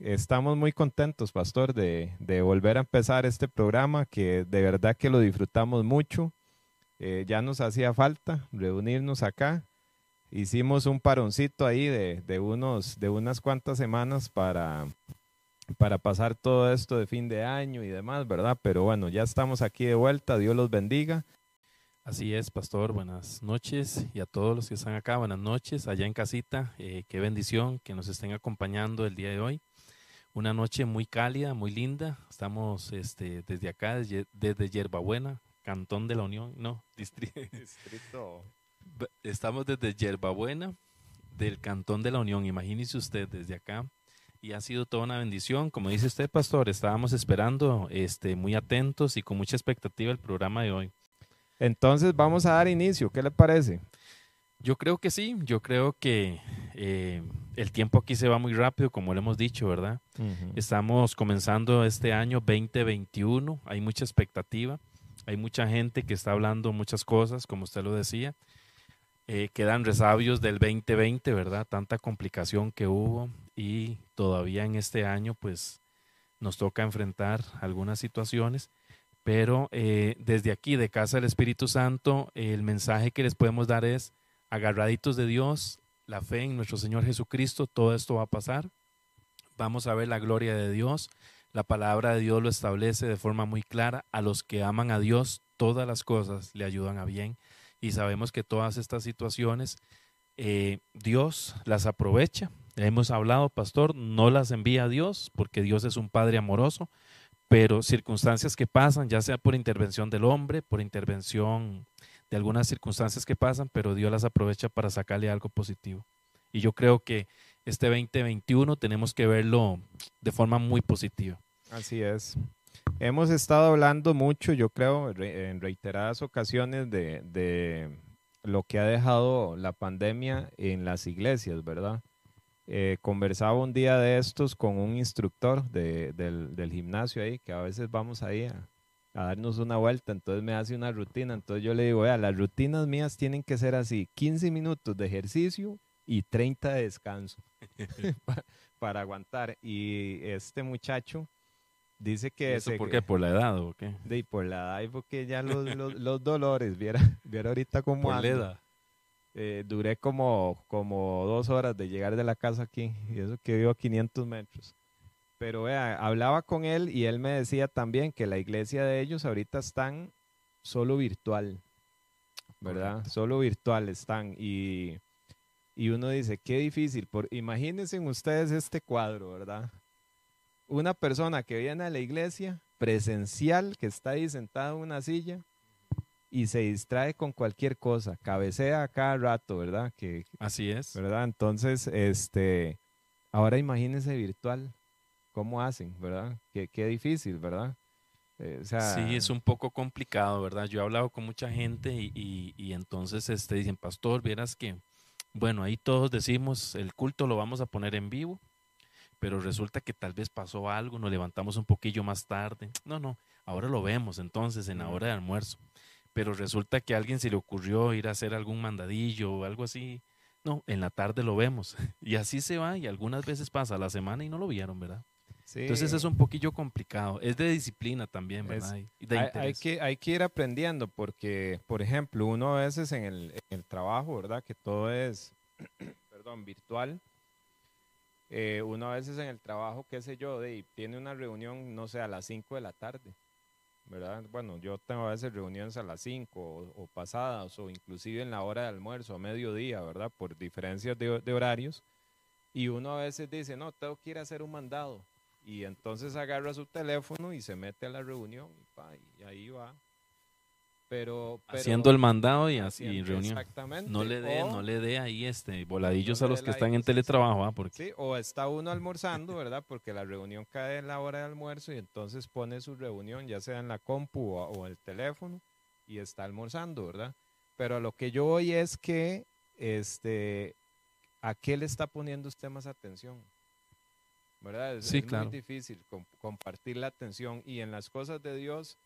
estamos muy contentos, pastor, de, de, volver a empezar este programa, que de verdad que lo disfrutamos mucho. Eh, ya nos hacía falta reunirnos acá. Hicimos un paroncito ahí de, de, unos, de unas cuantas semanas para, para pasar todo esto de fin de año y demás, ¿verdad? Pero bueno, ya estamos aquí de vuelta, Dios los bendiga. Así es, pastor, buenas noches y a todos los que están acá, buenas noches, allá en casita, eh, qué bendición que nos estén acompañando el día de hoy. Una noche muy cálida, muy linda, estamos este, desde acá, desde, desde Yerbabuena, Cantón de la Unión, no, distrito. Estamos desde Yerbabuena, del Cantón de la Unión, imagínese usted desde acá, y ha sido toda una bendición. Como dice usted, pastor, estábamos esperando este, muy atentos y con mucha expectativa el programa de hoy. Entonces vamos a dar inicio, ¿qué le parece? Yo creo que sí, yo creo que eh, el tiempo aquí se va muy rápido, como lo hemos dicho, ¿verdad? Estamos comenzando este año 2021, hay mucha expectativa, hay mucha gente que está hablando muchas cosas, como usted lo decía. Eh, quedan resabios del 2020, ¿verdad? Tanta complicación que hubo y todavía en este año pues nos toca enfrentar algunas situaciones pero eh, desde aquí, de Casa del Espíritu Santo, el mensaje que les podemos dar es, agarraditos de Dios, la fe en nuestro Señor Jesucristo, todo esto va a pasar. Vamos a ver la gloria de Dios. La palabra de Dios lo establece de forma muy clara. A los que aman a Dios, todas las cosas le ayudan a bien. Y sabemos que todas estas situaciones, eh, Dios las aprovecha. Hemos hablado, pastor, no las envía a Dios porque Dios es un Padre amoroso, pero circunstancias que pasan, ya sea por intervención del hombre, por intervención de algunas circunstancias que pasan, pero Dios las aprovecha para sacarle algo positivo. Y yo creo que este 2021 tenemos que verlo de forma muy positiva. Así es. Hemos estado hablando mucho, yo creo, en reiteradas ocasiones de, de lo que ha dejado la pandemia en las iglesias, ¿verdad? Eh, conversaba un día de estos con un instructor del, gimnasio ahí, que a veces vamos ahí a, darnos una vuelta, entonces me hace una rutina, entonces yo le digo, vea, las rutinas mías tienen que ser así, 15 minutos de ejercicio y 30 de descanso para, aguantar. Y este muchacho dice que... ¿Eso por qué? ¿Por la edad o qué? De, por la edad y porque ya los, los, dolores, viera, viera ahorita cómo Por la edad. Eh, duré como, como dos horas de llegar de la casa aquí, y eso que vivo a 500 metros. Pero vea, hablaba con él y él me decía también que la iglesia de ellos ahorita están solo virtual, ¿verdad? Solo virtual están. Y, y uno dice, qué difícil. Por, imagínense ustedes este cuadro, ¿verdad? Una persona que viene a la iglesia presencial, que está ahí sentado en una silla, y se distrae con cualquier cosa, cabecea a cada rato, ¿verdad? Que, Así es. ¿Verdad? Entonces, este, ahora imagínense virtual, ¿cómo hacen, verdad? Qué, qué difícil, ¿verdad? Eh, sí, es un poco complicado, ¿verdad? Yo he hablado con mucha gente y, y, entonces este, dicen, pastor, vieras que, bueno, ahí todos decimos, el culto lo vamos a poner en vivo, pero resulta que tal vez pasó algo, nos levantamos un poquillo más tarde. No, no, ahora lo vemos entonces en la hora de almuerzo pero resulta que a alguien se le ocurrió ir a hacer algún mandadillo o algo así. No, en la tarde lo vemos. Y así se va y algunas veces pasa la semana y no lo vieron, ¿verdad? Sí. Entonces es un poquillo complicado. Es de disciplina también, ¿verdad? hay, que, hay que ir aprendiendo porque, por ejemplo, uno a veces en el, en el trabajo, ¿verdad? Que todo es, perdón, virtual. Eh, uno a veces en el trabajo, qué sé yo, de, tiene una reunión, no sé, a las 5 de la tarde. ¿verdad? Bueno, yo tengo a veces reuniones a las 5 o, pasadas o inclusive en la hora de almuerzo, a mediodía, ¿verdad? Por diferencias de, horarios. Y uno a veces dice, no, tengo que ir a hacer un mandado. Y entonces agarra su teléfono y se mete a la reunión y ahí va pero, haciendo el mandado y así reunión. Exactamente. No le dé, no le dé ahí este voladillos a los que están en teletrabajo, ¿ah? Porque... Sí, o está uno almorzando, ¿verdad? Porque la reunión cae en la hora de almuerzo y entonces pone su reunión, ya sea en la compu o, o el teléfono, y está almorzando, ¿verdad? Pero a lo que yo voy es que, este, ¿a qué le está poniendo usted más atención? ¿Verdad? Es, sí, muy difícil compartir la atención y en las cosas de Dios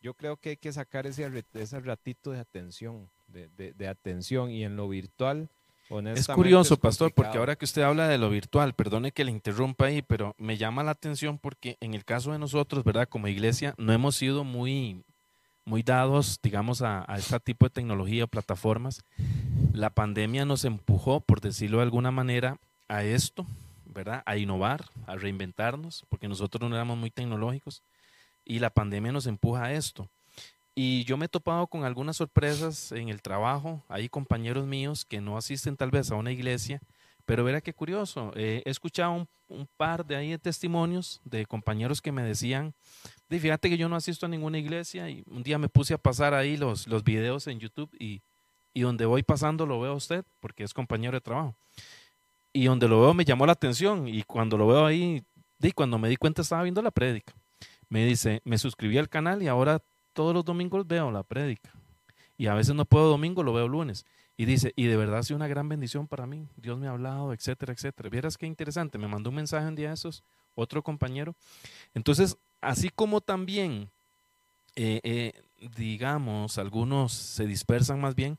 yo creo que hay que sacar ese, ese ratito de atención, de, atención y en lo virtual, Es curioso, pastor, porque ahora que usted habla de lo virtual, perdone que le interrumpa ahí, pero me llama la atención porque en el caso de nosotros, ¿verdad? Como iglesia, no hemos sido muy, muy dados, digamos, a, a este tipo de tecnología o plataformas. La pandemia nos empujó, por decirlo de alguna manera, a esto, A innovar, a reinventarnos, porque nosotros no éramos muy tecnológicos y la pandemia nos empuja a esto. Y yo me he topado con algunas sorpresas en el trabajo. Hay compañeros míos que no asisten tal vez a una iglesia, pero verá qué curioso. Eh, he escuchado un, par de ahí de testimonios de compañeros que me decían, fíjate que yo no asisto a ninguna iglesia y un día me puse a pasar ahí los, los videos en YouTube y, y donde voy pasando lo veo usted porque es compañero de trabajo. Y donde lo veo me llamó la atención y cuando lo veo ahí, di, cuando me di cuenta estaba viendo la prédica. Me dice, me suscribí al canal y ahora todos los domingos veo la prédica. Y a veces no puedo domingo, lo veo lunes. Y dice, y de verdad ha sido una gran bendición para mí. Dios me ha hablado, etcétera, etcétera. Vieras qué interesante. Me mandó un mensaje un día de esos, otro compañero. Entonces, así como también, eh, eh, digamos, algunos se dispersan más bien,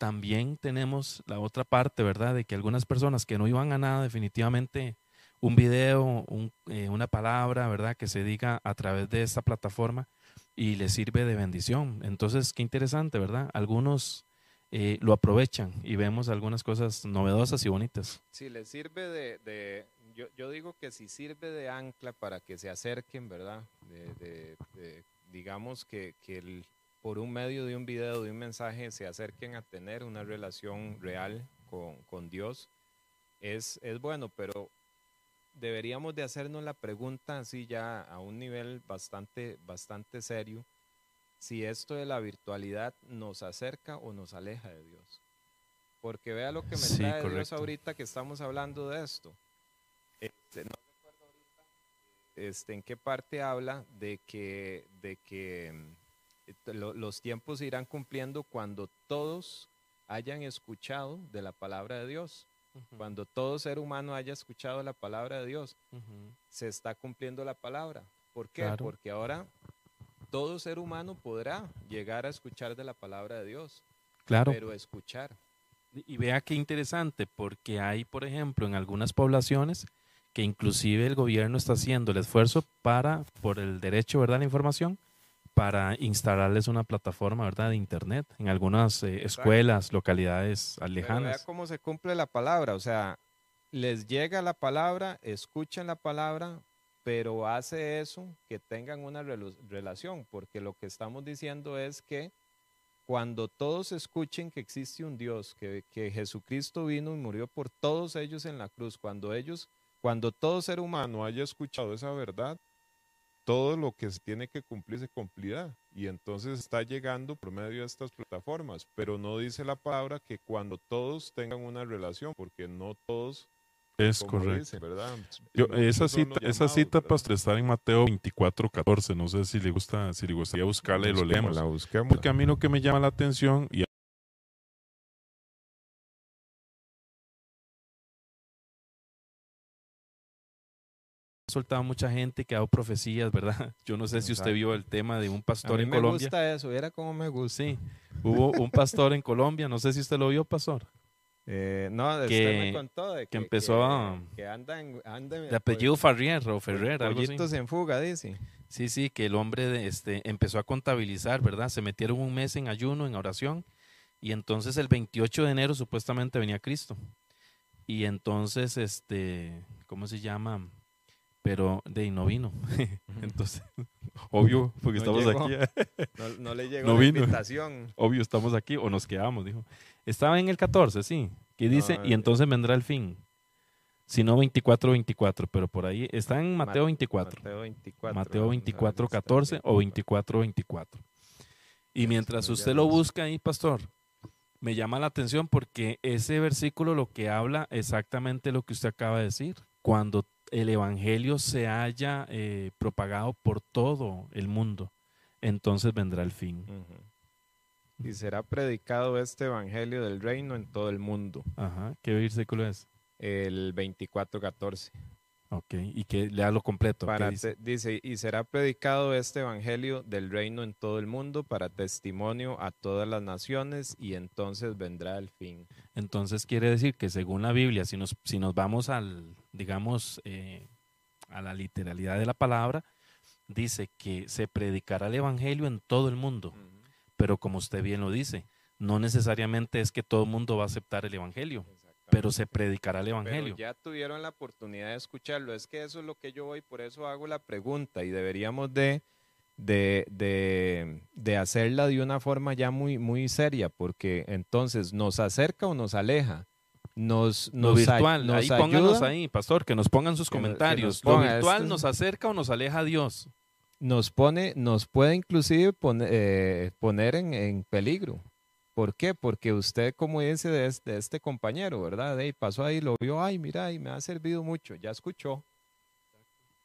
también tenemos la otra parte, ¿verdad? De que algunas personas que no iban a nada, definitivamente un video, eh, una palabra, ¿verdad? Que se diga a través de esta plataforma, y le sirve de bendición. Entonces, qué interesante, ¿verdad? Algunos eh, lo aprovechan y vemos algunas cosas novedosas y bonitas. Sí, le sirve de, yo, digo que si sirve de ancla para que se acerquen, ¿verdad? Digamos que, que por un medio de un video, de un mensaje, se acerquen a tener una relación real con, con Dios, es, es bueno, pero deberíamos de hacernos la pregunta así ya a un nivel bastante, bastante serio, si esto de la virtualidad nos acerca o nos aleja de Dios. Porque vea lo que me trae Dios ahorita que estamos hablando de esto. Este, no recuerdo ahorita este, en qué parte habla de que, de que mm, los tiempos se irán cumpliendo cuando todos hayan escuchado de la palabra de Dios. Cuando todo ser humano haya escuchado la palabra de Dios, se está cumpliendo la palabra. ¿Por qué? Porque ahora todo ser humano podrá llegar a escuchar de la palabra de Dios. Claro. Pero escuchar. Y vea qué interesante, porque hay, por ejemplo, en algunas poblaciones que inclusive el gobierno está haciendo el esfuerzo para, por el derecho, ¿verdad?, a la información, para instalarles una plataforma, ¿verdad?, de Internet en algunas eh, escuelas, localidades lejanas. vea cómo se cumple la palabra, o sea, les llega la palabra, escuchan la palabra, pero hace eso que tengan una relación, porque lo que estamos diciendo es que cuando todos escuchen que existe un Dios, que, que Jesucristo vino y murió por todos ellos en la cruz, cuando ellos, cuando todo ser humano haya escuchado esa verdad, todo lo que se tiene que cumplir se cumplirá. Y entonces está llegando por medio de estas plataformas, pero no dice la palabra que cuando todos tengan una relación, porque no todos es correcto. esa cita, esa cita pastor, está en Mateo 24, 14. No sé si le gusta, si le gustaría buscarla y lo leemos. Porque a mí lo que me llama la atención, y soltado mucha gente que ha dado profecías, ¿verdad? Yo no sé si usted vio el tema de un pastor en Colombia. Me gusta eso, era como me gusta. Sí, hubo un pastor en Colombia, no sé si usted lo vio, pastor. Eh, no, que, me contó de que, empezó a. Que de apellido Farrier o Ferrer, algo así. en fuga, dice. Sí, sí, que el hombre este, empezó a contabilizar, ¿verdad? Se metieron un mes en ayuno, en oración, y entonces el 28 de enero supuestamente venía Cristo. Y entonces, este, ¿cómo se llama? Pero de ahí no vino. Entonces, obvio, porque estamos aquí. no, le llegó la invitación. Obvio, estamos aquí o nos quedamos, dijo. Estaba en el 14, sí. Que dice, y entonces vendrá el fin. Si no 24, 24, pero por ahí está en Mateo 24. Mateo 24. Mateo 24, 14 o 24, 24. Y mientras usted lo busca ahí, pastor, me llama la atención porque ese versículo lo que habla exactamente lo que usted acaba de decir. Cuando el Evangelio se haya eh, propagado por todo el mundo, entonces vendrá el fin. Y será predicado este Evangelio del reino en todo el mundo. Ajá. ¿Qué versículo es? El 24-14. Ok, y que lea lo completo. dice? dice, y será predicado este evangelio del reino en todo el mundo para testimonio a todas las naciones y entonces vendrá el fin. Entonces quiere decir que según la Biblia, si nos, si nos vamos al, digamos, eh, a la literalidad de la palabra, dice que se predicará el evangelio en todo el mundo. Pero como usted bien lo dice, no necesariamente es que todo el mundo va a aceptar el evangelio pero se predicará el Evangelio. ya tuvieron la oportunidad de escucharlo. Es que eso es lo que yo voy, por eso hago la pregunta y deberíamos de, de, de, hacerla de una forma ya muy, muy seria, porque entonces nos acerca o nos aleja. Nos, nos, virtual, ahí pónganos ahí, pastor, que nos pongan sus comentarios. ¿Lo virtual nos acerca o nos aleja a Dios? Nos pone, nos puede inclusive eh, poner en, en peligro. ¿Por qué? Porque usted, como dice de este, compañero, ¿verdad? Y pasó ahí, lo vio, ay, mira, y me ha servido mucho, ya escuchó.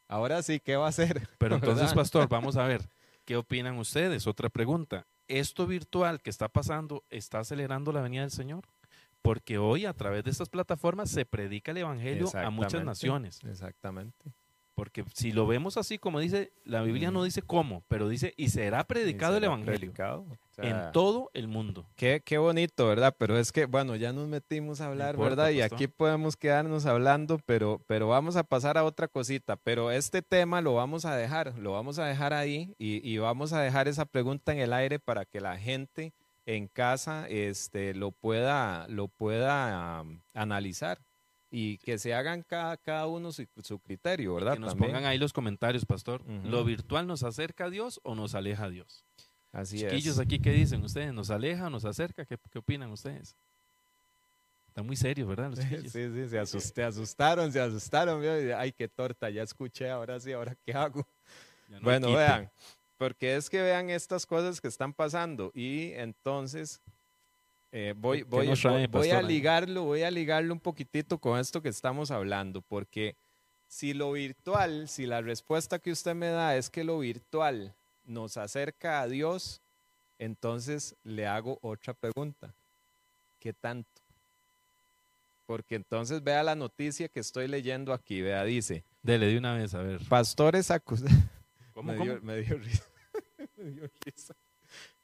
Ahora sí, ¿qué va a hacer? Pero entonces, pastor, vamos a ver, ¿qué opinan ustedes? Otra pregunta. ¿Esto virtual que está pasando está acelerando la venida del Señor? Porque hoy a través de estas plataformas se predica el Evangelio a muchas naciones. Exactamente. Porque si lo vemos así, como dice, la Biblia no dice cómo, pero dice, y será predicado el Evangelio en todo el mundo. Qué, qué bonito, ¿verdad? Pero es que, bueno, ya nos metimos a hablar, ¿verdad? Y aquí podemos quedarnos hablando, pero, pero vamos a pasar a otra cosita. Pero este tema lo vamos a dejar, lo vamos a dejar ahí y, y vamos a dejar esa pregunta en el aire para que la gente en casa este, lo pueda, lo pueda analizar y que se hagan cada, cada uno su, criterio, ¿verdad? que nos pongan ahí los comentarios, pastor. ¿Lo virtual nos acerca a Dios o nos aleja a Dios? Así Chiquillos, aquí, ¿qué dicen ustedes? ¿Nos aleja o nos acerca? ¿Qué, qué opinan ustedes? Está muy serio, ¿verdad? Los sí, sí, se asustaron, se asustaron. Ay, qué torta, ya escuché, ahora sí, ahora qué hago. bueno, vean, porque es que vean estas cosas que están pasando y entonces eh, voy, voy, voy, a ligarlo, voy a ligarlo un poquitito con esto que estamos hablando, porque si lo virtual, si la respuesta que usted me da es que lo virtual nos acerca a Dios, entonces le hago otra pregunta. ¿Qué tanto? Porque entonces vea la noticia que estoy leyendo aquí, vea, dice. Dele de una vez, a ver. Pastores acusados. ¿Cómo, me, dio, me dio risa. me dio risa.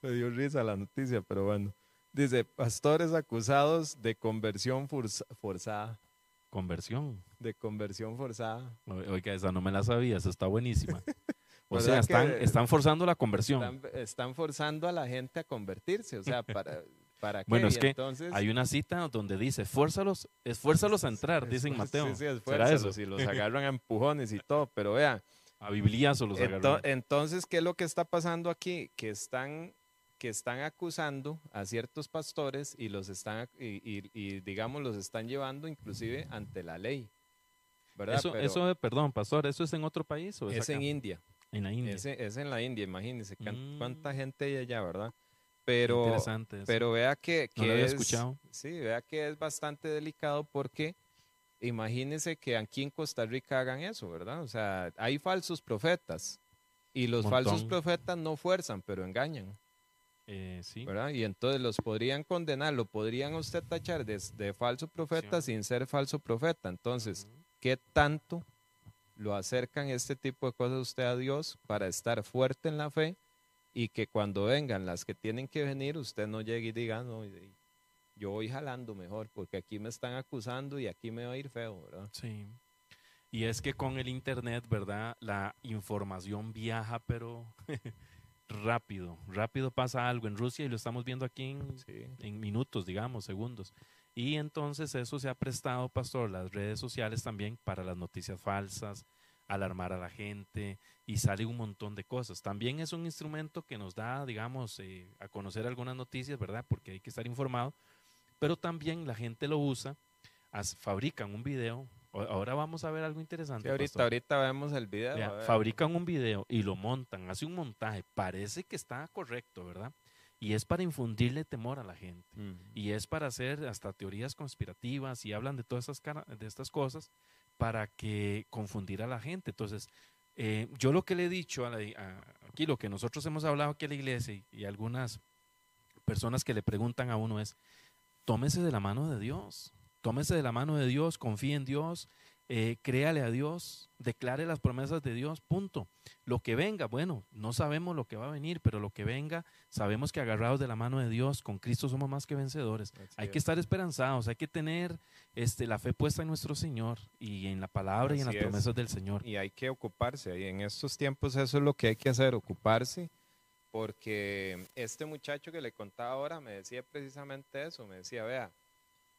Me dio risa la noticia, pero bueno. Dice, pastores acusados de conversión forzada. ¿Conversión? De conversión forzada. Oiga, esa no me la sabía, esa está buenísima. O sea, están, forzando la conversión. Están, forzando a la gente a convertirse, o sea, para... ¿Para Bueno, es que entonces... hay una cita donde dice, esfuérzalos, esfuérzalos a entrar, dicen Mateo. Sí, sí, esfuérzalos y los agarran a empujones y todo, pero vean. A Biblia los agarran. Entonces, ¿qué es lo que está pasando aquí? Que están que están acusando a ciertos pastores y los están y, digamos los están llevando inclusive ante la ley. ¿verdad? Eso, eso, perdón, pastor, ¿eso es en otro país o es, en India? En la India. Es, en la India, imagínense cuánta mm. gente hay allá, ¿verdad? Pero, pero vea que, que es, escuchado. Sí, vea que es bastante delicado porque imagínense que aquí en Costa Rica hagan eso, ¿verdad? O sea, hay falsos profetas y los falsos profetas no fuerzan, pero engañan. Eh, sí. ¿verdad? Y entonces los podrían condenar, lo podrían usted tachar de, falso profeta sin ser falso profeta. Entonces, ¿qué tanto lo acercan este tipo de cosas usted a Dios para estar fuerte en la fe y que cuando vengan las que tienen que venir, usted no llegue y diga, no, yo voy jalando mejor, porque aquí me están acusando y aquí me va a ir feo, ¿verdad? Sí. Y es que con el Internet, ¿verdad? La información viaja, pero rápido, rápido pasa algo en Rusia y lo estamos viendo aquí en, minutos, digamos, segundos. Y entonces eso se ha prestado, pastor, las redes sociales también para las noticias falsas, alarmar a la gente y sale un montón de cosas. También es un instrumento que nos da, digamos, eh, a conocer algunas noticias, ¿verdad? Porque hay que estar informado, pero también la gente lo usa, fabrican un video, Ahora vamos a ver algo interesante. ahorita, ahorita vemos el video. fabrican un video y lo montan, hace un montaje, parece que está correcto, ¿verdad? Y es para infundirle temor a la gente. Y es para hacer hasta teorías conspirativas y hablan de todas estas, de estas cosas para que confundir a la gente. Entonces, eh, yo lo que le he dicho a aquí, lo que nosotros hemos hablado aquí a la iglesia y, y algunas personas que le preguntan a uno es, tómese de la mano de Dios tómese de la mano de Dios, confíe en Dios, eh, créale a Dios, declare las promesas de Dios, punto. Lo que venga, bueno, no sabemos lo que va a venir, pero lo que venga, sabemos que agarrados de la mano de Dios, con Cristo somos más que vencedores. hay que estar esperanzados, hay que tener este, la fe puesta en nuestro Señor y en la palabra y en las promesas del Señor. Y hay que ocuparse, y en estos tiempos eso es lo que hay que hacer, ocuparse, porque este muchacho que le contaba ahora me decía precisamente eso, me decía, vea,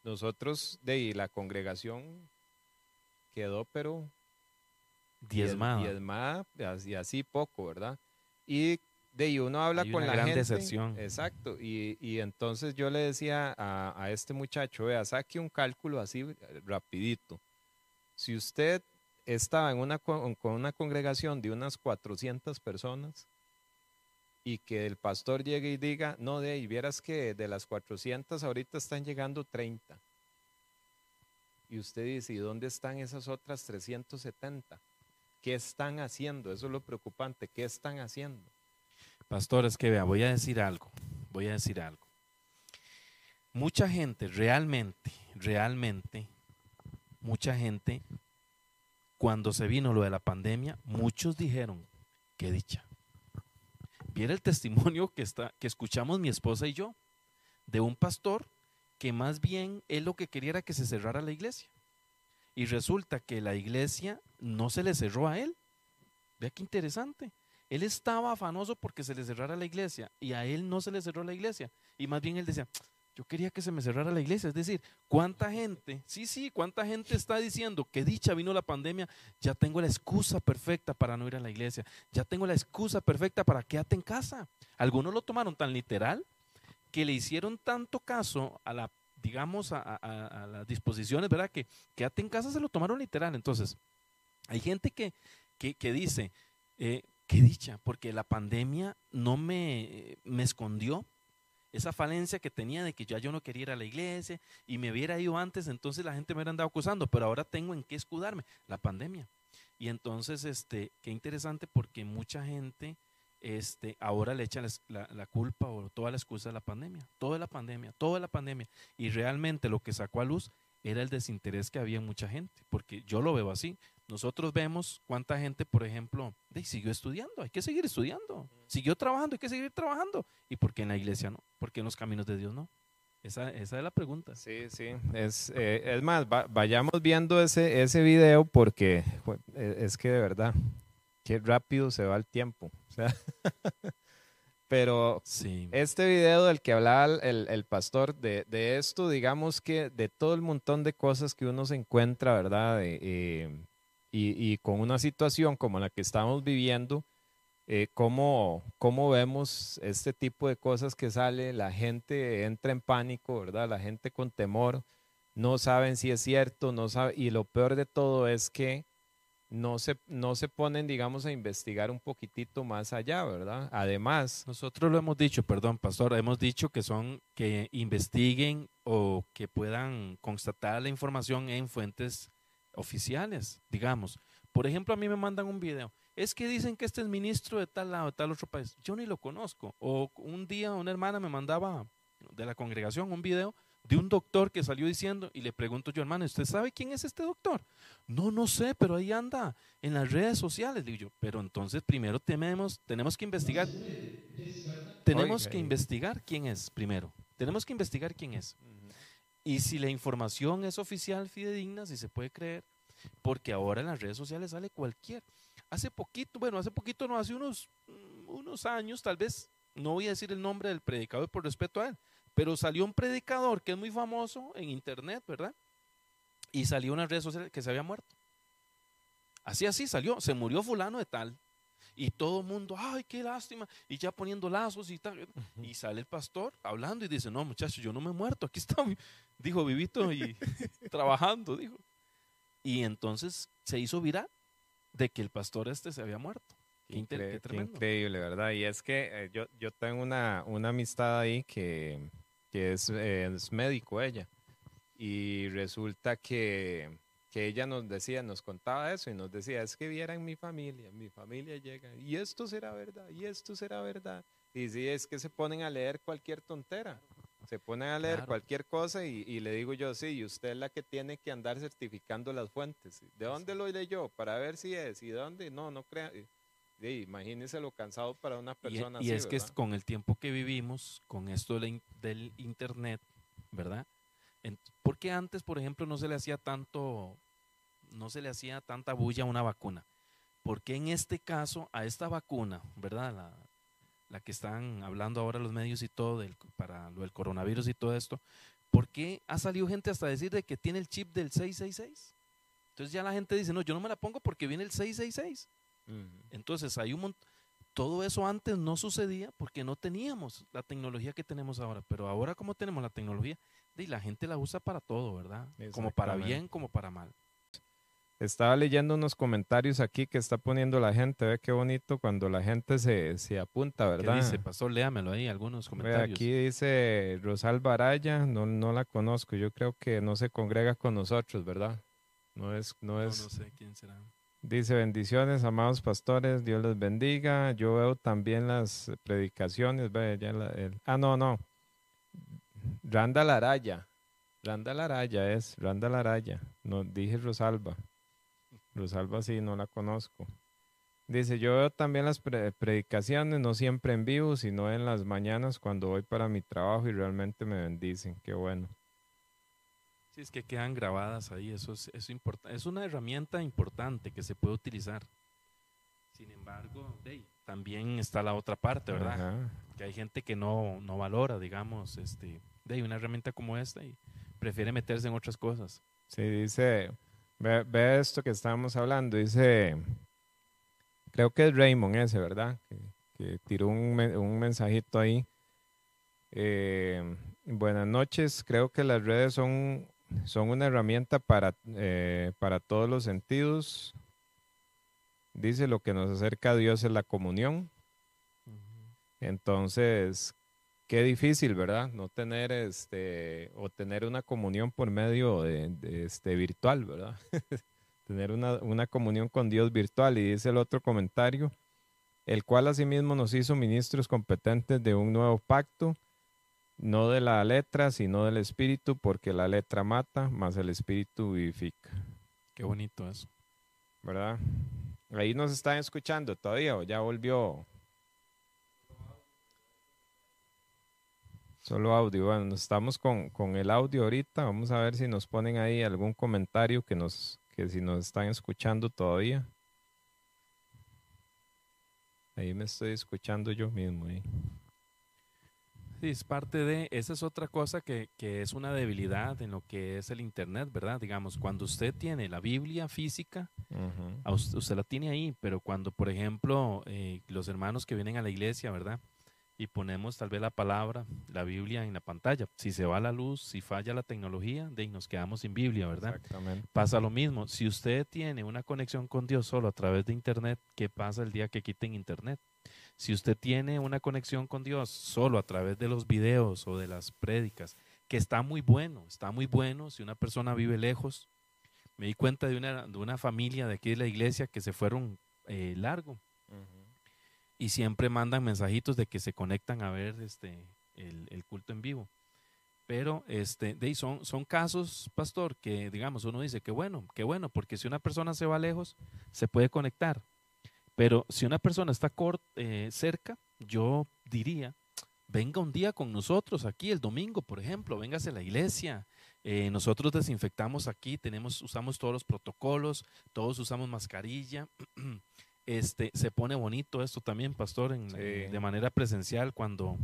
nosotros de la congregación quedó pero diezmada. Diezmada y así poco, ¿verdad? Y de ahí uno habla con la gran gente. Deserción. Exacto. Y, y, entonces yo le decía a, a, este muchacho, vea, saque un cálculo así rapidito. Si usted estaba en una, con una congregación de unas 400 personas y que el pastor llegue y diga, no, de ahí vieras que de las 400 ahorita están llegando 30 y usted dice, ¿y dónde están esas otras 370? ¿Qué están haciendo? Eso es lo preocupante. ¿Qué están haciendo? Pastor, es que vea, voy a decir algo. Voy a decir algo. Mucha gente, realmente, realmente, mucha gente, cuando se vino lo de la pandemia, muchos dijeron, qué dicha. Viera el testimonio que, está, que escuchamos mi esposa y yo, de un pastor que más bien él lo que quería era que se cerrara la iglesia. Y resulta que la iglesia no se le cerró a él. Vea qué interesante. Él estaba afanoso porque se le cerrara la iglesia y a él no se le cerró la iglesia. Y más bien él decía, yo quería que se me cerrara la iglesia. Es decir, ¿cuánta gente, sí, sí, cuánta gente está diciendo que dicha vino la pandemia? Ya tengo la excusa perfecta para no ir a la iglesia. Ya tengo la excusa perfecta para quedarte en casa. Algunos lo tomaron tan literal que le hicieron tanto caso a la, digamos, a, las disposiciones, ¿verdad? Que quédate en casa se lo tomaron literal. Entonces, hay gente que, que, dice, eh, qué dicha, porque la pandemia no me, me escondió esa falencia que tenía de que ya yo no quería ir a la iglesia y me hubiera ido antes, entonces la gente me hubiera andado acusando, pero ahora tengo en qué escudarme, la pandemia. Y entonces, este, qué interesante porque mucha gente este, ahora le echan la, culpa o toda la excusa de la pandemia, toda la pandemia, toda la pandemia. Y realmente lo que sacó a luz era el desinterés que había en mucha gente, porque yo lo veo así. Nosotros vemos cuánta gente, por ejemplo, siguió estudiando, hay que seguir estudiando, siguió trabajando, hay que seguir trabajando. ¿Y por qué en la iglesia no? ¿Por qué en los caminos de Dios no? Esa, esa es la pregunta. Sí, sí. Es, eh, es más, vayamos viendo ese, ese video porque e, es que de verdad, qué rápido se va el tiempo. pero sí. este video del que hablaba el, pastor, de, esto, digamos que de todo el montón de cosas que uno se encuentra, ¿verdad? Eh, y, con una situación como la que estamos viviendo, eh, ¿cómo, ¿cómo, vemos este tipo de cosas que sale? La gente entra en pánico, ¿verdad? La gente con temor, no saben si es cierto, no sabe, y lo peor de todo es que no se, no se ponen, digamos, a investigar un poquitito más allá, ¿verdad? Además. Nosotros lo hemos dicho, perdón, pastor, hemos dicho que son, que investiguen o que puedan constatar la información en fuentes oficiales, digamos. Por ejemplo, a mí me mandan un video. Es que dicen que este es ministro de tal lado, de tal otro país. Yo ni lo conozco. O un día una hermana me mandaba de la congregación un video de un doctor que salió diciendo, y le pregunto yo, hermano, ¿usted sabe quién es este doctor? No, no sé, pero ahí anda en las redes sociales. Digo yo, pero entonces primero tenemos, tenemos que investigar. Tenemos que investigar quién es primero. Tenemos que investigar quién es. Y si la información es oficial, fidedigna, si se puede creer, porque ahora en las redes sociales sale cualquier. Hace poquito, bueno, hace poquito, no, hace unos, mm, unos años, tal vez, no voy a decir el nombre del predicador por respeto a él, pero salió un predicador que es muy famoso en internet, ¿verdad? Y salió una red social que se había muerto. Así, así salió. Se murió fulano de tal. Y todo el mundo, ay, qué lástima. Y ya poniendo lazos y tal. Y sale el pastor hablando y dice, no, muchachos, yo no me he muerto. Aquí está, dijo Vivito, y trabajando, dijo. Y entonces se hizo viral de que el pastor este se había muerto. Qué, increíble, ¿verdad? Y es que eh, yo, yo tengo una, una amistad ahí que que eh, es, médico ella. Y resulta que, que, ella nos decía, nos contaba eso y nos decía, es que vieran mi familia, mi familia llega, y esto será verdad, y esto será verdad. Y sí, es que se ponen a leer cualquier tontera. Se pone a leer cualquier cosa y, le digo yo, sí, y usted es la que tiene que andar certificando las fuentes. ¿De dónde lo leyó? Para ver si es. ¿Y de dónde? No, no crea. Imagínese lo cansado para una persona y, y es que con el tiempo que vivimos, con esto del, Internet, ¿verdad? ¿Por qué antes, por ejemplo, no se le hacía tanto, no se le hacía tanta bulla a una vacuna? Porque en este caso, a esta vacuna, ¿verdad? La, la que están hablando ahora los medios y todo del, para lo del coronavirus y todo esto, ¿por qué ha salido gente hasta decir de que tiene el chip del 666? Entonces ya la gente dice, no, yo no me la pongo porque viene el 666. Entonces hay un montón, todo eso antes no sucedía porque no teníamos la tecnología que tenemos ahora, pero ahora como tenemos la tecnología, y la gente la usa para todo, ¿verdad? Como para bien, como para mal. Estaba leyendo unos comentarios aquí que está poniendo la gente. Ve qué bonito cuando la gente se, se apunta, ¿verdad? ¿Qué dice? Pasó, léamelo ahí, algunos comentarios. aquí dice Rosalba Araya, no, no la conozco. Yo creo que no se congrega con nosotros, ¿verdad? No es, no es. No, sé quién será. Dice bendiciones, amados pastores, Dios les bendiga. Yo veo también las predicaciones. Ve, ya ah, no, no. Randa Laraya. Randa Laraya es, Randa Laraya. No, dije Rosalba. Rosalba sí, no la conozco. Dice, yo veo también las predicaciones, no siempre en vivo, sino en las mañanas cuando voy para mi trabajo y realmente me bendicen. Qué bueno. Sí, es que quedan grabadas ahí, eso es, eso es una herramienta importante que se puede utilizar. Sin embargo, también está la otra parte, ¿verdad? Que hay gente que no, no valora, digamos, este, de una herramienta como esta y prefiere meterse en otras cosas. Sí, dice, Ve, esto que estábamos hablando, dice, creo que es Raymond ese, ¿verdad? Que, tiró un, un, mensajito ahí. Eh, buenas noches, creo que las redes son, son una herramienta para, eh, para todos los sentidos. Dice, lo que nos acerca a Dios es la comunión. Entonces, qué difícil, ¿verdad? No tener este o tener una comunión por medio de, este virtual, ¿verdad? tener una, una, comunión con Dios virtual. Y dice el otro comentario, el cual asimismo nos hizo ministros competentes de un nuevo pacto, no de la letra, sino del espíritu, porque la letra mata, más el espíritu vivifica. Qué bonito eso. ¿Verdad? Ahí nos están escuchando todavía, o ya volvió Solo audio. Bueno, estamos con, el audio ahorita. Vamos a ver si nos ponen ahí algún comentario que nos, que si nos están escuchando todavía. Ahí me estoy escuchando yo mismo. Sí, es parte de, esa es otra cosa que, es una debilidad en lo que es el Internet, ¿verdad? Digamos, cuando usted tiene la Biblia física, usted, la tiene ahí, pero cuando, por ejemplo, eh, los hermanos que vienen a la iglesia, ¿verdad? y ponemos tal vez la palabra, la Biblia en la pantalla. Si se va la luz, si falla la tecnología, de nos quedamos sin Biblia, ¿verdad? Exactamente. Pasa lo mismo. Si usted tiene una conexión con Dios solo a través de Internet, ¿qué pasa el día que quiten Internet? Si usted tiene una conexión con Dios solo a través de los videos o de las prédicas, que está muy bueno, está muy bueno si una persona vive lejos. Me di cuenta de una, de una familia de aquí de la iglesia que se fueron eh, largo y siempre mandan mensajitos de que se conectan a ver este, el, culto en vivo. Pero este, de, son, son casos, pastor, que digamos, uno dice que bueno, que bueno, porque si una persona se va lejos, se puede conectar. Pero si una persona está eh, cerca, yo diría, venga un día con nosotros aquí el domingo, por ejemplo, véngase a la iglesia. Eh, nosotros desinfectamos aquí, tenemos, usamos todos los protocolos, todos usamos mascarilla. este, se pone bonito esto también, pastor, en, de manera presencial. Cuando,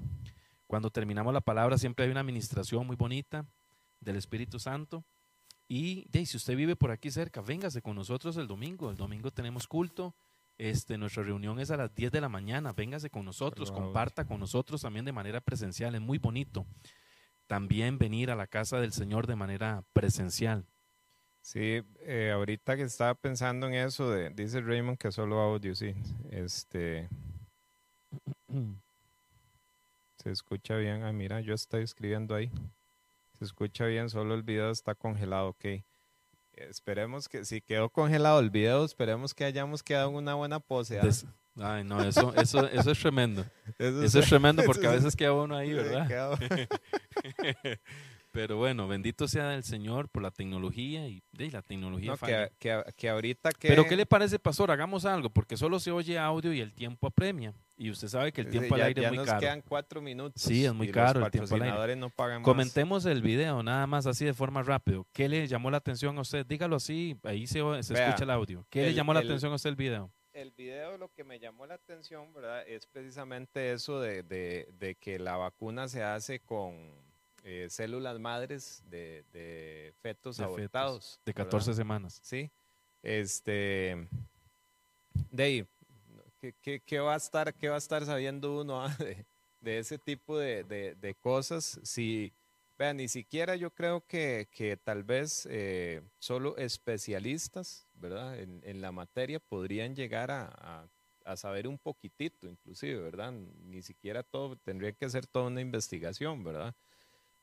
cuando terminamos la palabra, siempre hay una administración muy bonita del Espíritu Santo. Y si usted vive por aquí cerca, véngase con nosotros el domingo. El domingo tenemos culto. Este, nuestra reunión es a las 10 de la mañana. Véngase con nosotros, comparta con nosotros también de manera presencial. Es muy bonito también venir a la casa del Señor de manera presencial. Sí, eh, ahorita que estaba pensando en eso, de, dice Raymond que solo audio, sí. Este. Se escucha bien. Ah, mira, yo estoy escribiendo ahí. Se escucha bien, solo el video está congelado, ok. Esperemos que si quedó congelado el video, esperemos que hayamos quedado en una buena pose. ¿ah? Ay, no, eso, eso, eso es tremendo. Eso, es tremendo porque a veces queda uno ahí, ¿verdad? Pero bueno, bendito sea el Señor por la tecnología y de la tecnología. que, que, ahorita que... Pero ¿qué le parece, pastor? Hagamos algo, porque solo se oye audio y el tiempo apremia. Y usted sabe que el tiempo al aire es muy caro. Ya nos quedan cuatro minutos. Sí, es muy caro el tiempo al aire. No pagan Comentemos el video, nada más así de forma rápido. ¿Qué le llamó la atención a usted? Dígalo así, ahí se, se escucha el audio. ¿Qué le llamó la atención a usted el video? el video lo que me llamó la atención, ¿verdad? Es precisamente eso de, de que la vacuna se hace con eh, células madres de, fetos abortados. de 14 semanas. Sí. Este, de ¿qué, qué, va a estar, qué va a estar sabiendo uno ah, de, ese tipo de, cosas? Si, vean, ni siquiera yo creo que, tal vez eh, solo especialistas, ¿verdad? En, la materia podrían llegar a, a saber un poquitito, inclusive, ¿verdad? Ni siquiera todo, tendría que ser toda una investigación, ¿verdad?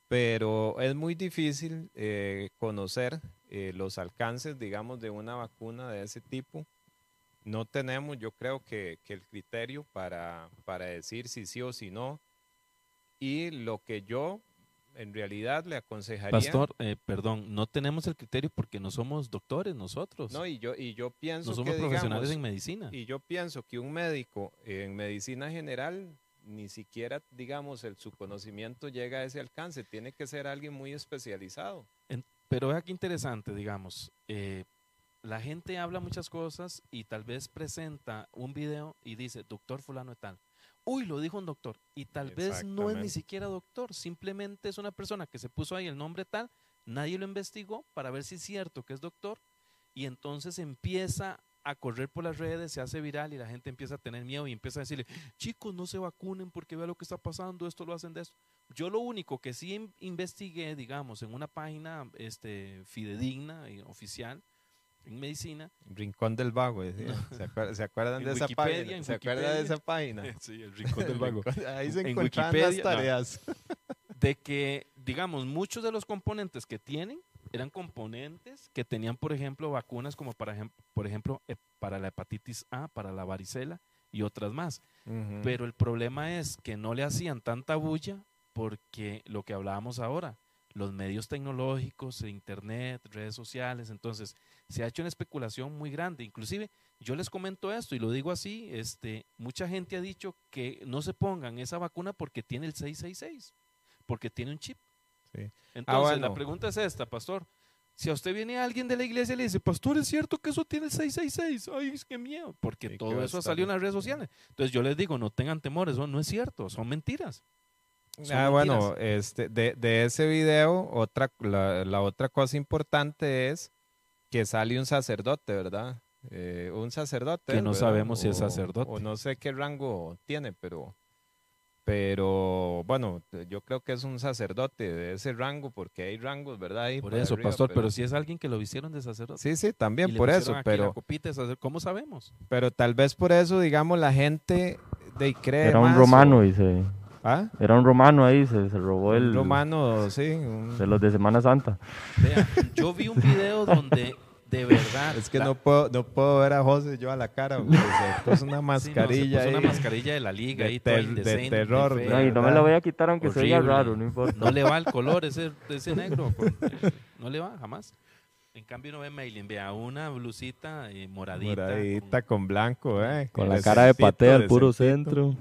pero es muy difícil eh, conocer eh, los alcances, digamos, de una vacuna de ese tipo. No tenemos, yo creo que, el criterio para, para, decir si sí o si no. Y lo que yo en realidad le aconsejaría... Pastor, eh, perdón, no tenemos el criterio porque no somos doctores nosotros. No, y yo, y yo pienso no somos profesionales en medicina. Y yo pienso que un médico en medicina general ni siquiera, digamos, el, su conocimiento llega a ese alcance. Tiene que ser alguien muy especializado. pero es aquí interesante, digamos, eh, la gente habla muchas cosas y tal vez presenta un video y dice, doctor fulano y tal. Uy, lo dijo un doctor. Y tal vez no es ni siquiera doctor, simplemente es una persona que se puso ahí el nombre tal, nadie lo investigó para ver si es cierto que es doctor y entonces empieza a correr por las redes, se hace viral y la gente empieza a tener miedo y empieza a decirle, chicos, no se vacunen porque vea lo que está pasando, esto lo hacen de esto. Yo lo único que sí investigué, digamos, en una página este, fidedigna y oficial, en medicina. Rincón del Vago, ¿Se, acuerdan, de esa página? ¿Se acuerdan de esa página? Sí, el Rincón del Vago. Ahí se encuentran las tareas. de que, digamos, muchos de los componentes que tienen eran componentes que tenían, por ejemplo, vacunas como para, por ejemplo, para la hepatitis A, para la varicela y otras más. Pero el problema es que no le hacían tanta bulla porque lo que hablábamos ahora, los medios tecnológicos, internet, redes sociales, entonces se ha hecho una especulación muy grande. Inclusive, yo les comento esto y lo digo así, este, mucha gente ha dicho que no se pongan esa vacuna porque tiene el 666, porque tiene un chip. Ah, Entonces, la pregunta es esta, pastor. Si a usted viene alguien de la iglesia y le dice, pastor, ¿es cierto que eso tiene el 666? Ay, es que miedo, porque todo eso salió en las redes sociales. Entonces yo les digo, no tengan temores, eso no es cierto, son mentiras. Ah, bueno, este, de, ese video, otra, la, otra cosa importante es que sale un sacerdote, ¿verdad? Eh, un sacerdote. Que no sabemos si es sacerdote. O no sé qué rango tiene, pero pero bueno, yo creo que es un sacerdote de ese rango, porque hay rangos, ¿verdad? por eso, pastor, pero, si es alguien que lo hicieron de sacerdote. Sí, sí, también por eso, pero... ¿Cómo sabemos? Pero tal vez por eso, digamos, la gente de cree Era un romano y se... ¿Ah? Era un romano ahí, se, se robó el... Un romano, sí. De los de Semana Santa. Vea, yo vi un video donde de verdad. Es que no puedo, no puedo ver a José yo a la cara. es una mascarilla. una mascarilla de la liga de, de terror. y no me la voy a quitar aunque sea raro, no importa. No le va el color ese, ese negro. no le va, jamás. En cambio no ve Maylin, vea una blusita eh, moradita. Moradita con, blanco, eh. Con, la cara de patea al puro centro.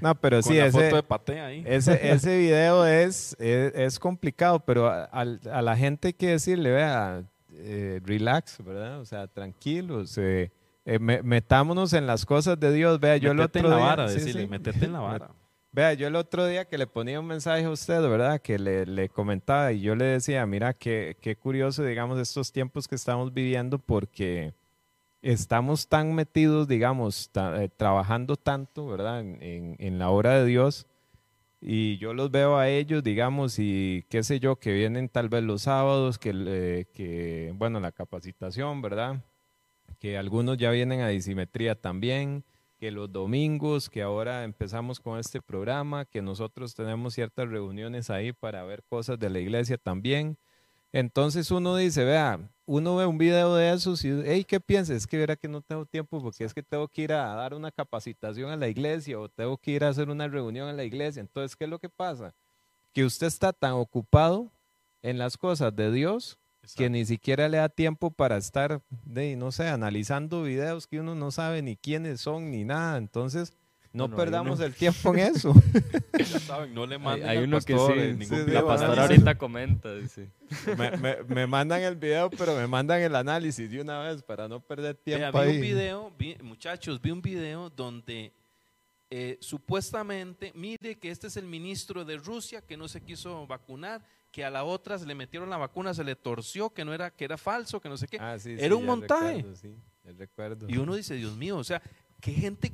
No, pero sí, ese, ese, ese video es, es, complicado, pero a, a, la gente hay que decirle, vea, eh, relax, ¿verdad? O sea, tranquilos. Eh, eh metámonos en las cosas de Dios. Vea, yo el otro en la día, vara, metete en la vara. Vea, yo el otro día que le ponía un mensaje a usted, ¿verdad? Que le, le comentaba y yo le decía, mira, qué, qué curioso, digamos, estos tiempos que estamos viviendo porque estamos tan metidos, digamos, eh, trabajando tanto, ¿verdad? En, la obra de Dios y yo los veo a ellos, digamos, y qué sé yo, que vienen tal vez los sábados, que, que bueno, la capacitación, ¿verdad? Que algunos ya vienen a disimetría también, que los domingos, que ahora empezamos con este programa, que nosotros tenemos ciertas reuniones ahí para ver cosas de la iglesia también. Entonces uno dice, vea, uno ve un video de esos y, hey, ¿qué piensas? Es que verá que no tengo tiempo porque es que tengo que ir a dar una capacitación a la iglesia o tengo que ir a hacer una reunión en la iglesia. Entonces, ¿qué es lo que pasa? Que usted está tan ocupado en las cosas de Dios que ni siquiera le da tiempo para estar, de, no sé, analizando videos que uno no sabe ni quiénes son ni nada. Entonces, no perdamos el tiempo en eso. no le manden hay, uno que sí, la pastora ahorita comenta, dice. Me, mandan el video, pero me mandan el análisis de una vez para no perder tiempo vi un video, muchachos, vi un video donde eh, supuestamente, mire que este es el ministro de Rusia que no se quiso vacunar, que a la otra se le metieron la vacuna, se le torció, que no era, que era falso, que no sé qué. Ah, era un montaje. Recuerdo, y uno dice, Dios mío, o sea, qué gente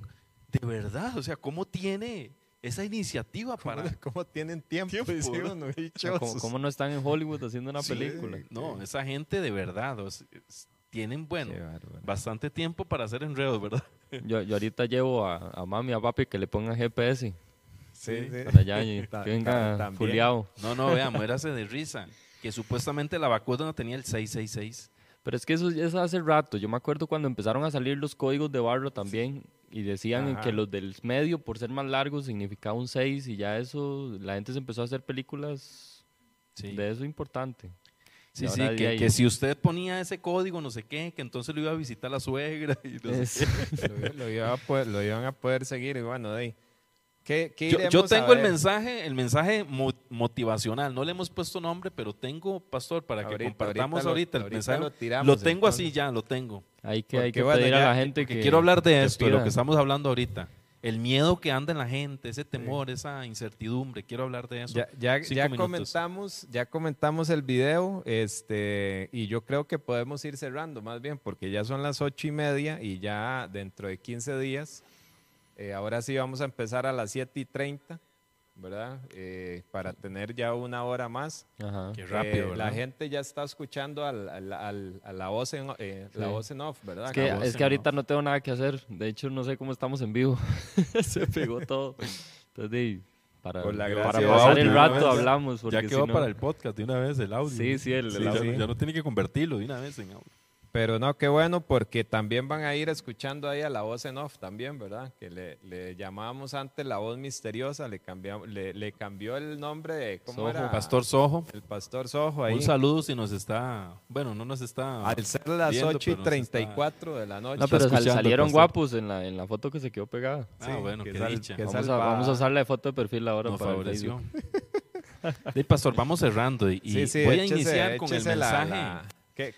de verdad, o sea, ¿cómo tiene esa iniciativa para... ¿Cómo, tienen tiempo? ¿Cómo, no están en Hollywood haciendo una película? No, esa gente de verdad, tienen, bueno, bastante tiempo para hacer enredos, ¿verdad? Yo, yo ahorita llevo a, a mami, a papi que le pongan GPS. Sí, sí. Para allá y que venga fuliado. No, no, vea, muérase de risa. Que supuestamente la vacuna no tenía el 666. Pero es que eso es hace rato. Yo me acuerdo cuando empezaron a salir los códigos de barro también y decían que los del medio, por ser más largos, significaba un 6 y ya eso, la gente se empezó a hacer películas de eso importante. Sí, sí, que, si usted ponía ese código, no sé qué, que entonces lo iba a visitar la suegra y lo, iban a poder seguir y bueno, de ahí yo, tengo el mensaje, el mensaje motivacional. No le hemos puesto nombre, pero tengo, pastor, para que compartamos ahorita, el mensaje. Lo, tengo así ya, lo tengo. Hay que, hay que pedir a la gente que, quiero hablar de esto, de lo que estamos hablando ahorita. El miedo que anda en la gente, ese temor, esa incertidumbre. Quiero hablar de eso. Ya, ya, comentamos, ya comentamos el video, este, y yo creo que podemos ir cerrando más bien, porque ya son las ocho y media y ya dentro de 15 días eh, ahora sí vamos a empezar a las 7 y 30, ¿verdad? Eh, para tener ya una hora más. Ajá. Qué rápido, eh, La gente ya está escuchando al, al, a la voz, en, la voz en off, ¿verdad? Es que, es que ahorita no tengo nada que hacer. De hecho, no sé cómo estamos en vivo. Se pegó todo. Entonces, para, para pasar el rato hablamos. ya quedó para el podcast de una vez el audio. Sí, sí, el, audio. ya, no tiene que convertirlo de una vez en audio. Pero no, qué bueno, porque también van a ir escuchando ahí a la voz en off también, ¿verdad? Que le, le llamábamos antes la voz misteriosa, le, cambiamos, le, le cambió el nombre de, ¿cómo era? Pastor Sojo. El Pastor Sojo ahí. Un saludo si nos está, bueno, no nos está Al ser las 8 y 34 de la noche. No, pero salieron guapos en la, en la foto que se quedó pegada. Ah, bueno, qué dicha. Vamos a, vamos a usarle de foto de perfil ahora nos para favoreció. Sí, pastor, vamos cerrando y, voy a iniciar con el mensaje.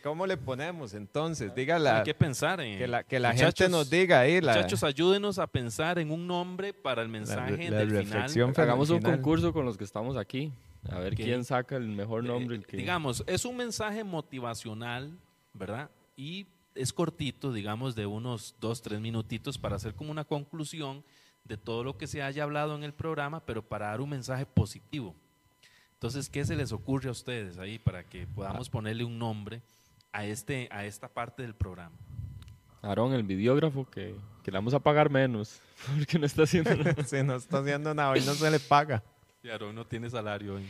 ¿Cómo le ponemos entonces? Dígala. Hay que pensar en. Que la, que la gente nos diga ahí. Muchachos, ayúdenos a pensar en un nombre para el mensaje la, del final. Hagamos un concurso con los que estamos aquí. A ver quién saca el mejor nombre. Digamos, es un mensaje motivacional, ¿verdad? Y es cortito, digamos, de unos dos, tres minutitos para hacer como una conclusión de todo lo que se haya hablado en el programa, pero para dar un mensaje positivo. Entonces, ¿qué se les ocurre a ustedes ahí para que podamos ponerle un nombre a, este, a esta parte del programa? Aarón, el videógrafo, que, que, le vamos a pagar menos, porque no está haciendo nada. sí, no está haciendo nada, hoy no se le paga. Y Aarón no tiene salario hoy.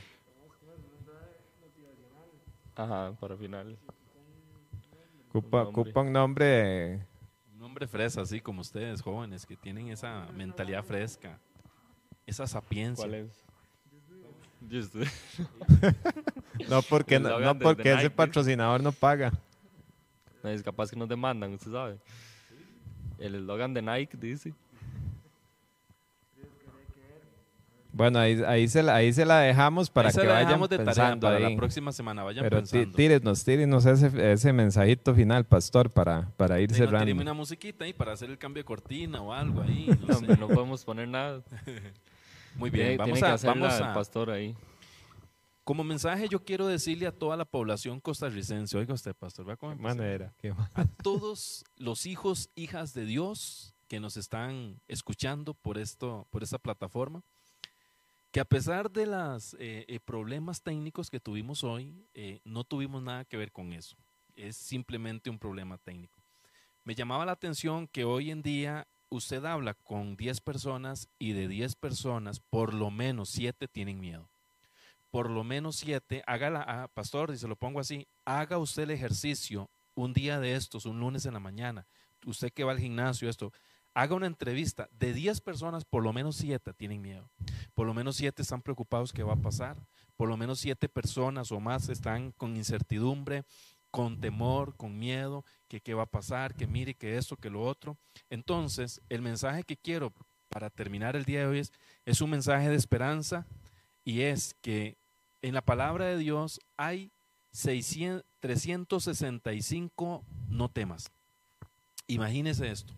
Ajá, para finales. Ocupa, un nombre. Un nombre fresa, así como ustedes, jóvenes, que tienen esa mentalidad fresca, esa sapiencia. ¿Cuál es? no porque, no, porque ese patrocinador no paga. Es capaz que nos demandan, usted sabe. El eslogan de Nike dice. Bueno, ahí, ahí, se, la, ahí se la dejamos para que vayan de pensando para la próxima semana. Vayan Pero pensando. tírenos, tírenos ese, ese mensajito final, pastor, para, para ir cerrando. Tíreme una musiquita ahí para hacer el cambio de cortina o algo ahí. No, no podemos poner nada. Muy bien, vamos a, vamos a, pastor ahí. Como mensaje yo quiero decirle a toda la población costarricense, oiga usted, pastor, va con manera, a todos los hijos, hijas de Dios que nos están escuchando por esto, por esta plataforma, que a pesar de los eh, eh, problemas técnicos que tuvimos hoy, eh, no tuvimos nada que ver con eso. Es simplemente un problema técnico. Me llamaba la atención que hoy en día usted habla con 10 personas y de 10 personas, por lo menos 7 tienen miedo. por lo menos siete, haga la, ah, pastor, y se lo pongo así, haga usted el ejercicio un día de estos, un lunes en la mañana, usted que va al gimnasio, esto, haga una entrevista de 10 personas, por lo menos 7 tienen miedo, por lo menos 7 están preocupados qué va a pasar, por lo menos 7 personas o más están con incertidumbre, con temor, con miedo, que qué va a pasar, que mire, que esto, que lo otro. Entonces, el mensaje que quiero para terminar el día de hoy es, es un mensaje de esperanza y es que en la palabra de Dios hay 600, 365 no temas. Imagínese esto.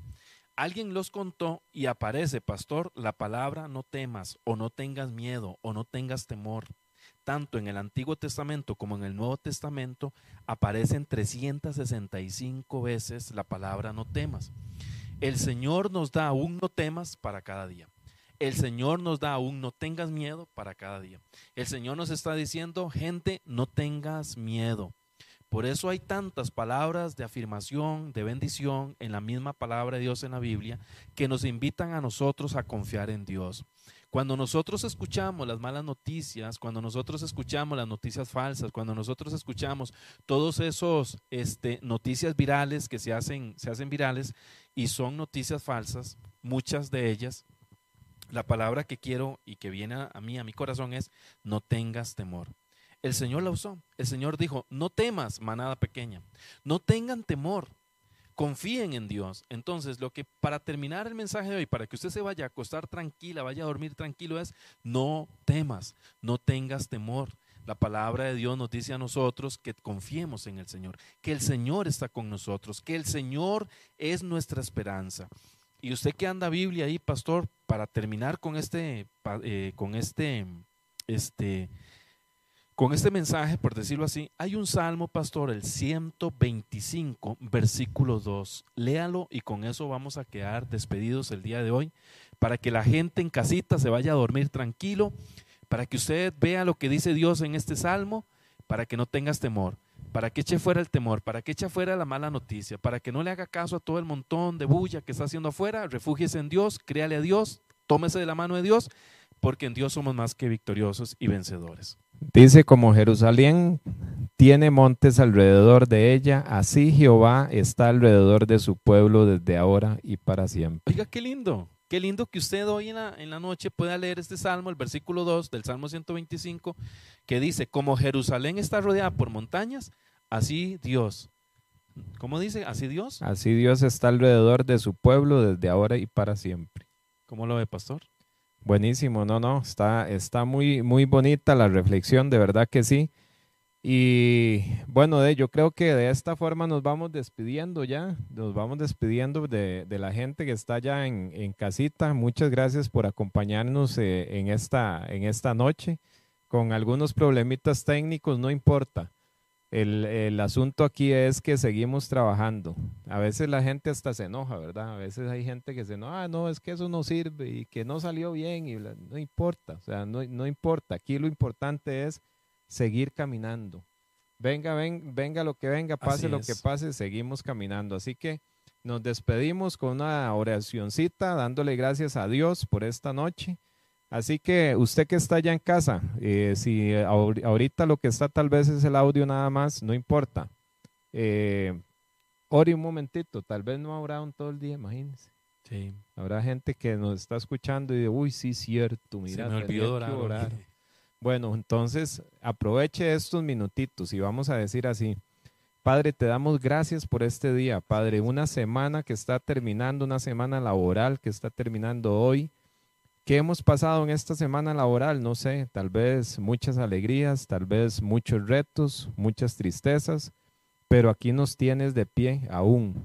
Alguien los contó y aparece, pastor, la palabra no temas o no tengas miedo o no tengas temor. Tanto en el Antiguo Testamento como en el Nuevo Testamento aparecen 365 veces la palabra no temas. El Señor nos da un no temas para cada día. El Señor nos da un no tengas miedo para cada día. El Señor nos está diciendo, gente, no tengas miedo. Por eso hay tantas palabras de afirmación, de bendición en la misma palabra de Dios en la Biblia que nos invitan a nosotros a confiar en Dios. Cuando nosotros escuchamos las malas noticias, cuando nosotros escuchamos las noticias falsas, cuando nosotros escuchamos todos esos este, noticias virales que se hacen, se hacen virales y son noticias falsas, muchas de ellas, la palabra que quiero y que viene a mí, a mi corazón es, no tengas temor. El Señor la usó. El Señor dijo, no temas, manada pequeña. No tengan temor. Confíen en Dios. Entonces, lo que para terminar el mensaje de hoy, para que usted se vaya a acostar tranquila, vaya a dormir tranquilo, es no temas, no tengas temor. La palabra de Dios nos dice a nosotros que confiemos en el Señor, que el Señor está con nosotros, que el Señor es nuestra esperanza. Y usted que anda Biblia ahí, pastor, para terminar con este, eh, con este, este, con este mensaje, por decirlo así, hay un salmo, pastor, el 125, versículo 2. Léalo y con eso vamos a quedar despedidos el día de hoy, para que la gente en casita se vaya a dormir tranquilo, para que usted vea lo que dice Dios en este salmo, para que no tengas temor, para que eche fuera el temor, para que eche fuera la mala noticia, para que no le haga caso a todo el montón de bulla que está haciendo afuera, refúgiese en Dios, créale a Dios, tómese de la mano de Dios, porque en Dios somos más que victoriosos y vencedores. Dice, como Jerusalén tiene montes alrededor de ella, así Jehová está alrededor de su pueblo desde ahora y para siempre. Oiga, qué lindo. Qué lindo que usted hoy en la, en la noche pueda leer este salmo, el versículo 2 del Salmo 125, que dice, como Jerusalén está rodeada por montañas, así Dios. ¿Cómo dice? ¿Así Dios? Así Dios está alrededor de su pueblo desde ahora y para siempre. ¿Cómo lo ve, pastor? Buenísimo, no, no, está, está muy, muy bonita la reflexión, de verdad que sí. Y bueno, de, yo creo que de esta forma nos vamos despidiendo ya, nos vamos despidiendo de, la gente que está ya en, casita. Muchas gracias por acompañarnos eh, en, esta, en esta noche. Con algunos problemitas técnicos, no importa. El, asunto aquí es que seguimos trabajando. A veces la gente hasta se enoja, ¿verdad? A veces hay gente que se enoja, ah, no, es que eso no sirve y que no salió bien y no importa, o sea, no, no, importa. Aquí lo importante es seguir caminando. Venga, ven, venga lo que venga, pase lo que pase, seguimos caminando. Así que nos despedimos con una oracioncita, dándole gracias a Dios por esta noche Así que usted que está allá en casa, eh, si ahorita lo que está tal vez es el audio nada más, no importa. Eh, ore un momentito, tal vez no habrá un todo el día, imagínense. Sí. Habrá gente que nos está escuchando y dice, uy, sí, cierto, mira, Se me olvidó orar. Bueno, entonces aproveche estos minutitos y vamos a decir así. Padre, te damos gracias por este día, Padre, una semana que está terminando, una semana laboral que está terminando hoy. ¿Qué hemos pasado en esta semana laboral? No sé, tal vez muchas alegrías, tal vez muchos retos, muchas tristezas, pero aquí nos tienes de pie aún.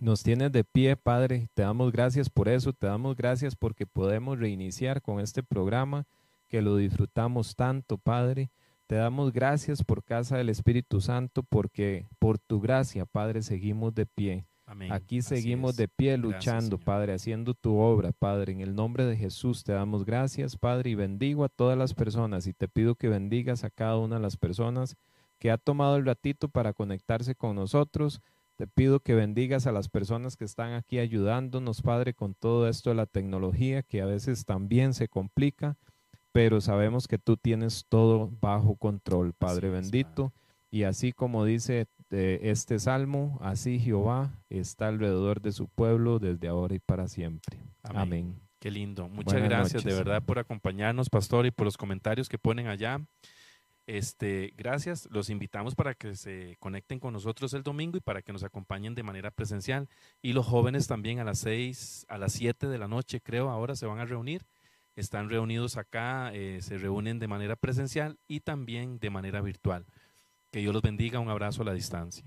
Nos tienes de pie, Padre. Te damos gracias por eso, te damos gracias porque podemos reiniciar con este programa que lo disfrutamos tanto, Padre. Te damos gracias por casa del Espíritu Santo porque por tu gracia, Padre, seguimos de pie. Aquí seguimos de pie luchando, Padre, haciendo tu obra, Padre. En el nombre de Jesús te damos gracias, Padre, y bendigo a todas las personas y te pido que bendigas a cada una de las personas que ha tomado el ratito para conectarse con nosotros. Te pido que bendigas a las personas que están aquí ayudándonos, Padre, con todo esto de la tecnología que a veces también se complica. pero sabemos que tú tienes todo bajo control, Padre bendito. Y así como dice este salmo, así Jehová está alrededor de su pueblo desde ahora y para siempre. Amén. Qué lindo. Muchas gracias de verdad por acompañarnos, pastor, y por los comentarios que ponen allá. Este, gracias. Los invitamos para que se conecten con nosotros el domingo y para que nos acompañen de manera presencial. Y los jóvenes también a las seis, a las siete de la noche, creo, ahora se van a reunir. Están reunidos acá, eh, se reúnen de manera presencial y también de manera virtual. Que Dios los bendiga. Un abrazo a la distancia.